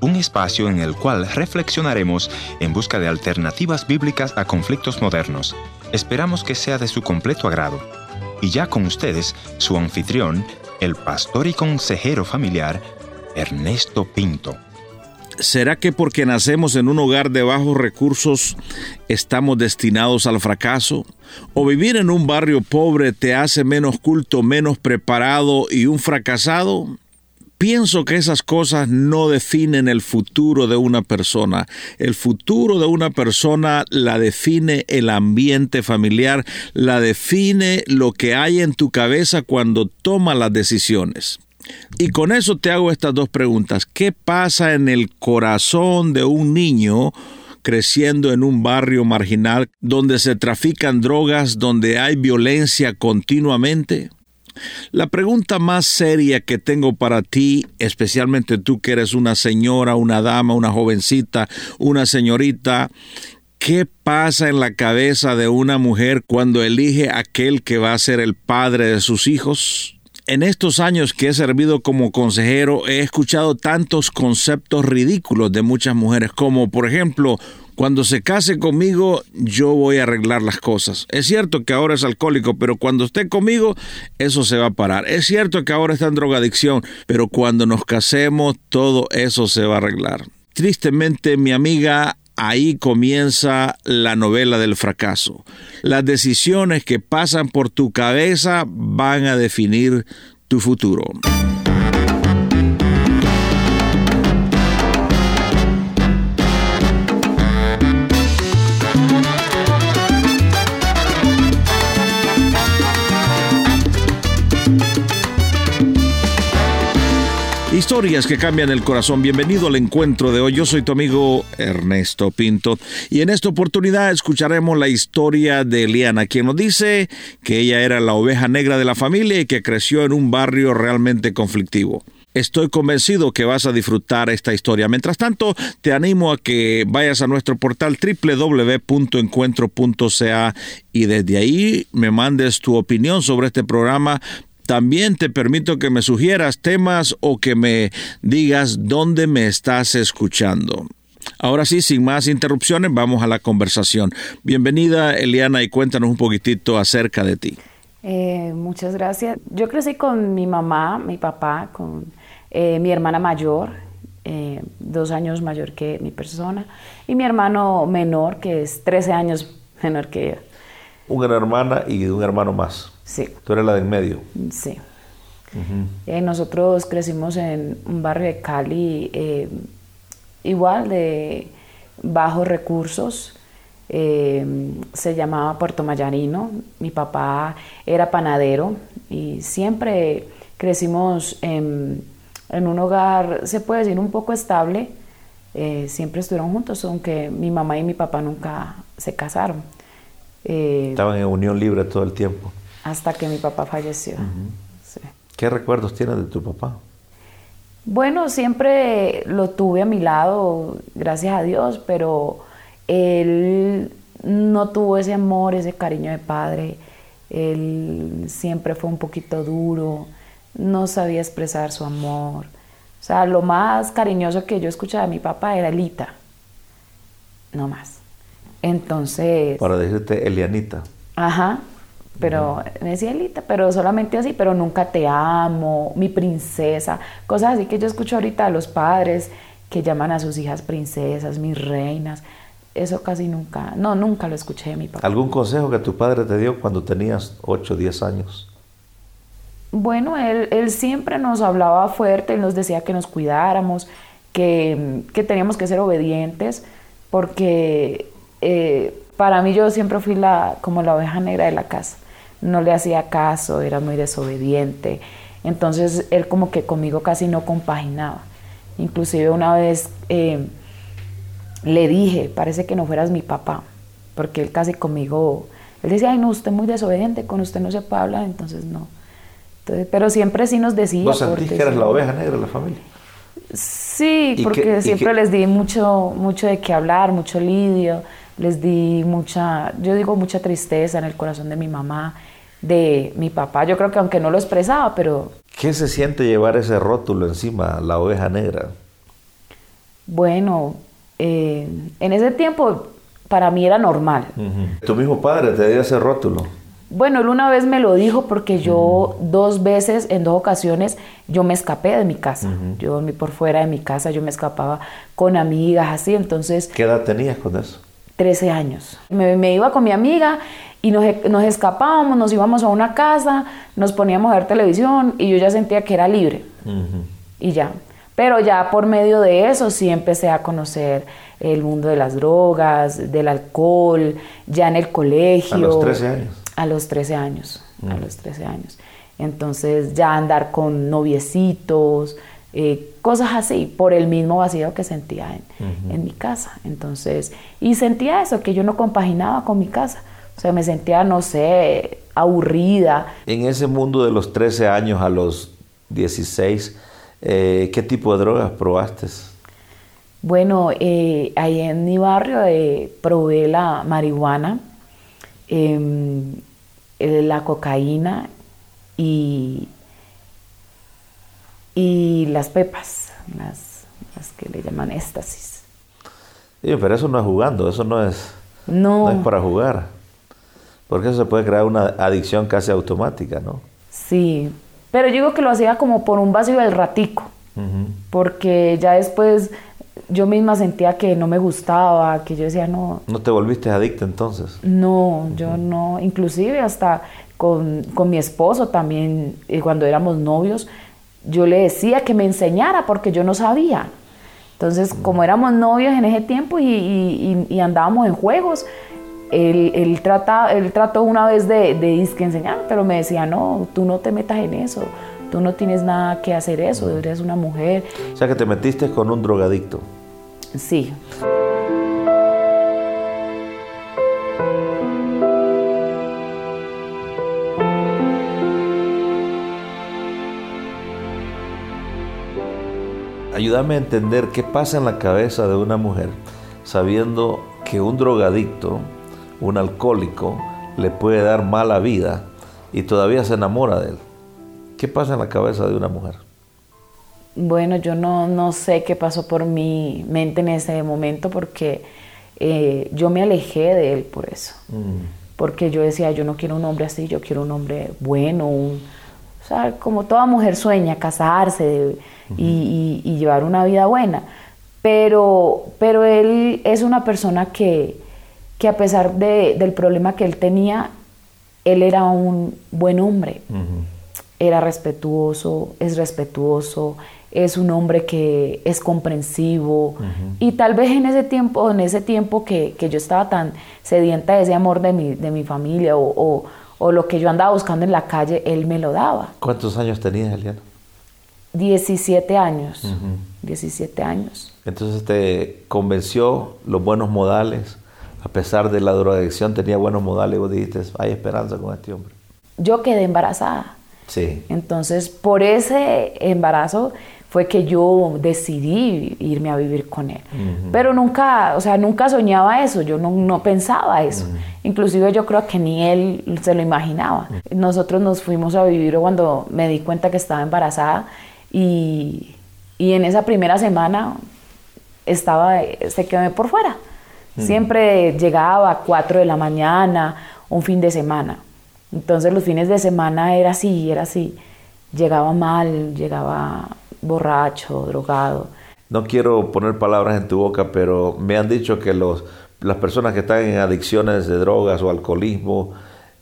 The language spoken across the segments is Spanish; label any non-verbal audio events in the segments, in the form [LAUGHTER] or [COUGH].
Un espacio en el cual reflexionaremos en busca de alternativas bíblicas a conflictos modernos. Esperamos que sea de su completo agrado. Y ya con ustedes, su anfitrión, el pastor y consejero familiar, Ernesto Pinto. ¿Será que porque nacemos en un hogar de bajos recursos estamos destinados al fracaso? ¿O vivir en un barrio pobre te hace menos culto, menos preparado y un fracasado? Pienso que esas cosas no definen el futuro de una persona. El futuro de una persona la define el ambiente familiar, la define lo que hay en tu cabeza cuando tomas las decisiones. Y con eso te hago estas dos preguntas. ¿Qué pasa en el corazón de un niño creciendo en un barrio marginal donde se trafican drogas, donde hay violencia continuamente? La pregunta más seria que tengo para ti, especialmente tú que eres una señora, una dama, una jovencita, una señorita, ¿qué pasa en la cabeza de una mujer cuando elige aquel que va a ser el padre de sus hijos? En estos años que he servido como consejero he escuchado tantos conceptos ridículos de muchas mujeres, como por ejemplo, cuando se case conmigo yo voy a arreglar las cosas. Es cierto que ahora es alcohólico, pero cuando esté conmigo eso se va a parar. Es cierto que ahora está en drogadicción, pero cuando nos casemos todo eso se va a arreglar. Tristemente mi amiga ahí comienza la novela del fracaso. Las decisiones que pasan por tu cabeza van a definir tu futuro. Historias que cambian el corazón. Bienvenido al encuentro de hoy. Yo soy tu amigo Ernesto Pinto y en esta oportunidad escucharemos la historia de Eliana, quien nos dice que ella era la oveja negra de la familia y que creció en un barrio realmente conflictivo. Estoy convencido que vas a disfrutar esta historia. Mientras tanto, te animo a que vayas a nuestro portal www.encuentro.ca y desde ahí me mandes tu opinión sobre este programa también te permito que me sugieras temas o que me digas dónde me estás escuchando. Ahora sí, sin más interrupciones, vamos a la conversación. Bienvenida, Eliana, y cuéntanos un poquitito acerca de ti. Eh, muchas gracias. Yo crecí con mi mamá, mi papá, con eh, mi hermana mayor, eh, dos años mayor que mi persona, y mi hermano menor, que es 13 años menor que yo. Una hermana y un hermano más. Sí. Tú eres la de en medio. Sí. Eh, nosotros crecimos en un barrio de Cali eh, igual de bajos recursos. Eh, se llamaba Puerto Mayarino. Mi papá era panadero y siempre crecimos en, en un hogar, se puede decir, un poco estable. siempre estuvieron juntos, aunque mi mamá y mi papá nunca se casaron. Estaban en unión libre todo el tiempo hasta que mi papá falleció. ¿Qué recuerdos tienes de tu papá? Bueno, siempre lo tuve a mi lado, gracias a Dios, pero él no tuvo ese amor, ese cariño de padre. Él siempre fue un poquito duro, no sabía expresar su amor. O sea, lo más cariñoso que yo escuchaba de mi papá era Elita, no más. Entonces... Para decirte Elianita. Ajá, pero me decía Elita, pero solamente así, pero nunca te amo, mi princesa, cosas así que yo escucho ahorita a los padres que llaman a sus hijas princesas, mis reinas. Eso casi nunca, no, nunca lo escuché de mi papá. ¿Algún consejo que tu padre te dio cuando tenías 8 o 10 años? Bueno, él, él, siempre nos hablaba fuerte, él nos decía que nos cuidáramos, que, que teníamos que ser obedientes, porque eh, para mí yo siempre fui la, como la oveja negra de la casa no le hacía caso, era muy desobediente. Entonces él como que conmigo casi no compaginaba. Inclusive una vez eh, le dije, parece que no fueras mi papá, porque él casi conmigo, él decía, ay no, usted es muy desobediente, con usted no se puede hablar, entonces no. Entonces, pero siempre sí nos decía... ¿Vos sentís que eras la oveja negra de la familia? Sí, porque siempre les di mucho, mucho de qué hablar, mucho lidio, les di mucha, yo digo mucha tristeza en el corazón de mi mamá de mi papá. Yo creo que aunque no lo expresaba, pero... ¿Qué se siente llevar ese rótulo encima, la oveja negra? Bueno, eh, en ese tiempo para mí era normal. Tu mismo padre te dio ese rótulo. Bueno, él una vez me lo dijo porque yo dos veces, en dos ocasiones, yo me escapé de mi casa. Yo dormí por fuera de mi casa, yo me escapaba con amigas, así, entonces... ¿Qué edad tenías con eso? 13 años. Me, iba con mi amiga y nos, nos, escapábamos, nos íbamos a una casa, nos poníamos a ver televisión y yo ya sentía que era libre. Y ya. Pero ya por medio de eso sí empecé a conocer el mundo de las drogas, del alcohol, ya en el colegio. A los 13 años. A los 13 años, a los 13 años. Entonces ya andar con noviecitos, eh, cosas así, por el mismo vacío que sentía en, en, mi casa. Entonces, y sentía eso, que yo no compaginaba con mi casa. O sea, me sentía, no sé, aburrida. En ese mundo de los 13 años a los 16, eh, ¿qué tipo de drogas probaste? Bueno, eh, ahí en mi barrio probé la marihuana, em, la cocaína y y las pepas, las, que le llaman éxtasis. Sí, pero eso no es jugando, eso no es, no. es para jugar. Porque eso se puede crear una adicción casi automática, ¿no? Sí, pero yo digo que lo hacía como por un vacío del ratico, porque ya después yo misma sentía que no me gustaba, que yo decía no. ¿No te volviste adicta entonces? No, yo no, inclusive hasta con, con mi esposo también, eh, cuando éramos novios, yo le decía que me enseñara porque yo no sabía. Entonces, como éramos novios en ese tiempo y, andábamos en juegos, él, él, él trató una vez de, de enseñarme, pero me decía, no, tú no te metas en eso, tú no tienes nada que hacer eso, eres una mujer. O sea que te metiste con un drogadicto. Sí. Ayúdame a entender qué pasa en la cabeza de una mujer sabiendo que un drogadicto, un alcohólico, le puede dar mala vida y todavía se enamora de él. ¿Qué pasa en la cabeza de una mujer? Bueno, yo no, sé qué pasó por mi mente en ese momento porque eh, yo me alejé de él por eso. Mm. Porque yo decía, yo no quiero un hombre así, yo quiero un hombre bueno, un, o sea, como toda mujer sueña, casarse, y, llevar una vida buena. Pero, pero él es una persona que, que a pesar de, del problema que él tenía, él era un buen hombre. Era respetuoso, es respetuoso, es un hombre que es comprensivo. Y tal vez en ese tiempo, en ese tiempo que, que, yo estaba tan sedienta de ese amor de mi, de mi familia o, o, lo que yo andaba buscando en la calle, él me lo daba. ¿Cuántos años tenías, Eliana? 17 años. 17 años. Entonces te convenció los buenos modales. A pesar de la drogadicción, tenía buenos modales. Y vos dijiste, hay esperanza con este hombre. Yo quedé embarazada. Sí. Entonces, por ese embarazo fue que yo decidí irme a vivir con él. Pero nunca, o sea, nunca soñaba eso, yo no, no pensaba eso. Inclusive yo creo que ni él se lo imaginaba. Nosotros nos fuimos a vivir cuando me di cuenta que estaba embarazada y, en esa primera semana estaba, se quedó por fuera. Siempre llegaba a 4 de la mañana, un fin de semana. Entonces los fines de semana era así, era así. Llegaba mal, llegaba borracho, drogado. No quiero poner palabras en tu boca, pero me han dicho que los, las personas que están en adicciones de drogas o alcoholismo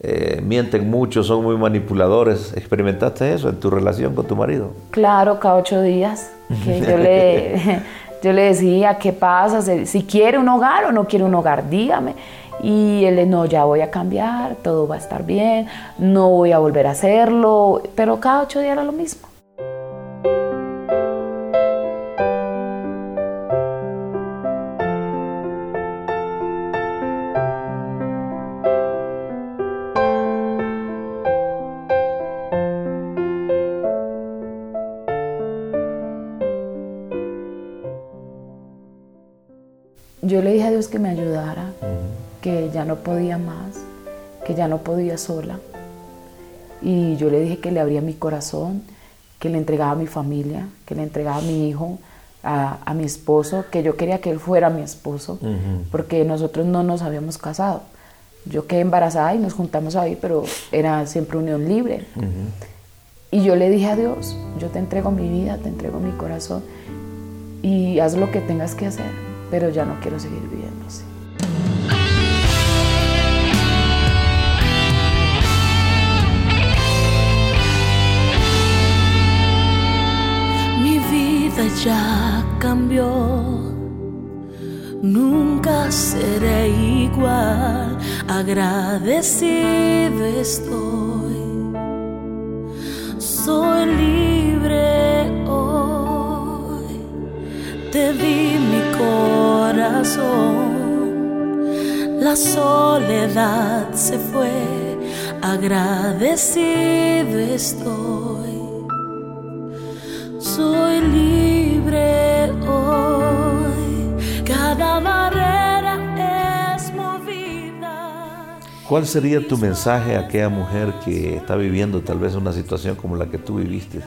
eh, mienten mucho, son muy manipuladores. ¿Experimentaste eso en tu relación con tu marido? Claro, cada ocho días. Que yo, le, [LAUGHS] yo le decía, ¿qué pasa? Si quiere un hogar o no quiere un hogar, dígame. Y él, no, ya voy a cambiar, todo va a estar bien, no voy a volver a hacerlo. Pero cada ocho días era lo mismo. Dios que me ayudara, que ya no podía más, que ya no podía sola. Y yo le dije que le abría mi corazón, que le entregaba a mi familia, que le entregaba a mi hijo, a, mi esposo, que yo quería que él fuera mi esposo, porque nosotros no nos habíamos casado. Yo quedé embarazada y nos juntamos ahí, pero era siempre unión libre. Y yo le dije a Dios, yo te entrego mi vida, te entrego mi corazón y haz lo que tengas que hacer, pero ya no quiero seguir viviendo así. Mi vida ya cambió, nunca seré igual, agradecido estoy, soy libre hoy, te la soledad se fue, agradecido estoy soy libre hoy. Cada barrera es movida. ¿Cuál sería tu mensaje a aquella mujer que está viviendo tal vez una situación como la que tú viviste?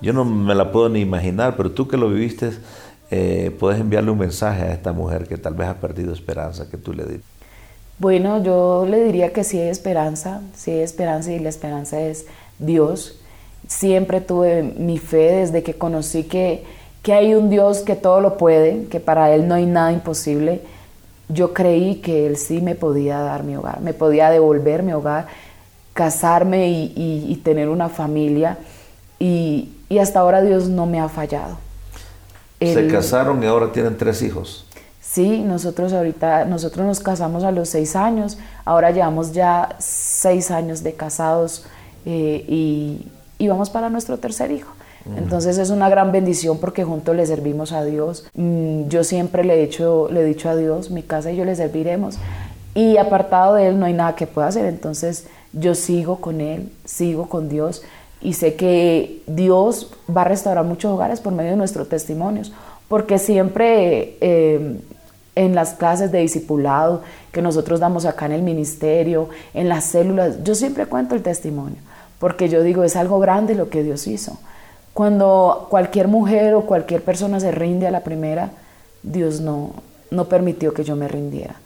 Yo no me la puedo ni imaginar, pero tú que lo viviste, eh, puedes enviarle un mensaje a esta mujer que tal vez ha perdido esperanza, que tú le dices. Bueno, yo le diría que sí hay esperanza, sí hay esperanza y la esperanza es Dios siempre tuve mi fe desde que conocí que, que hay un Dios que todo lo puede, que para Él no hay nada imposible. Yo creí que Él sí me podía dar mi hogar, me podía devolver mi hogar, casarme y, tener una familia. Y, hasta ahora Dios no me ha fallado. Se casaron y ahora tienen tres hijos. Sí, nosotros ahorita, nosotros nos casamos a los seis años, ahora llevamos ya seis años de casados eh, y, y vamos para nuestro tercer hijo. Entonces es una gran bendición porque juntos le servimos a Dios. Mm, yo siempre le he, hecho, le he dicho a Dios, mi casa y yo le serviremos. Y apartado de Él no hay nada que pueda hacer. Entonces yo sigo con Él, sigo con Dios y sé que Dios va a restaurar muchos hogares por medio de nuestros testimonios. Porque siempre eh, en las clases de discipulado que nosotros damos acá en el ministerio, en las células, yo siempre cuento el testimonio porque yo digo, es algo grande lo que Dios hizo. Cuando cualquier mujer o cualquier persona se rinde a la primera, Dios no, no permitió que yo me rindiera.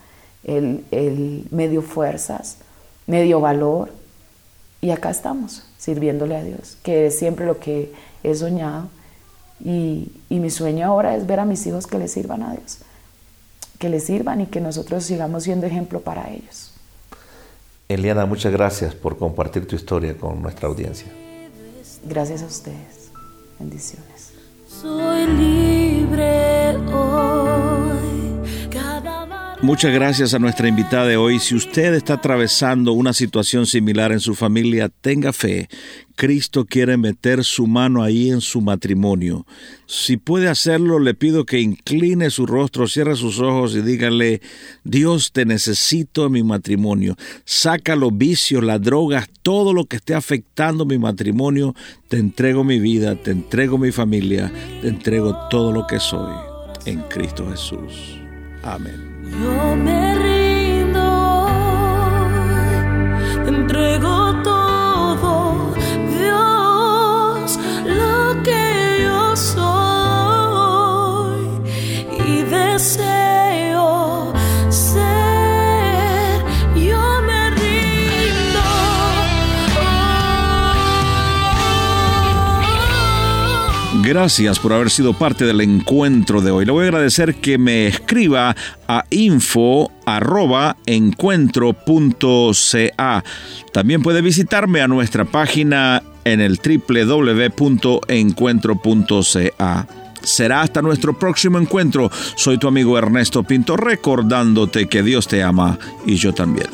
Él, él me dio fuerzas, me dio valor y acá estamos, sirviéndole a Dios, que es siempre lo que he soñado. Y, y mi sueño ahora es ver a mis hijos que le sirvan a Dios, que le sirvan y que nosotros sigamos siendo ejemplo para ellos. Eliana, muchas gracias por compartir tu historia con nuestra audiencia. Gracias a ustedes. Bendiciones. Soy libre Muchas gracias a nuestra invitada de hoy. Si usted está atravesando una situación similar en su familia, tenga fe. Cristo quiere meter su mano ahí en su matrimonio. Si puede hacerlo, le pido que incline su rostro, cierre sus ojos y dígale, Dios te necesito en mi matrimonio. Saca los vicios, las drogas, todo lo que esté afectando mi matrimonio. Te entrego mi vida, te entrego mi familia, te entrego todo lo que soy en Cristo Jesús. Amén. Gracias por haber sido parte del encuentro de hoy. Le voy a agradecer que me escriba a info.encuentro.ca. También puede visitarme a nuestra página en el www.encuentro.ca. Será hasta nuestro próximo encuentro. Soy tu amigo Ernesto Pinto recordándote que Dios te ama y yo también.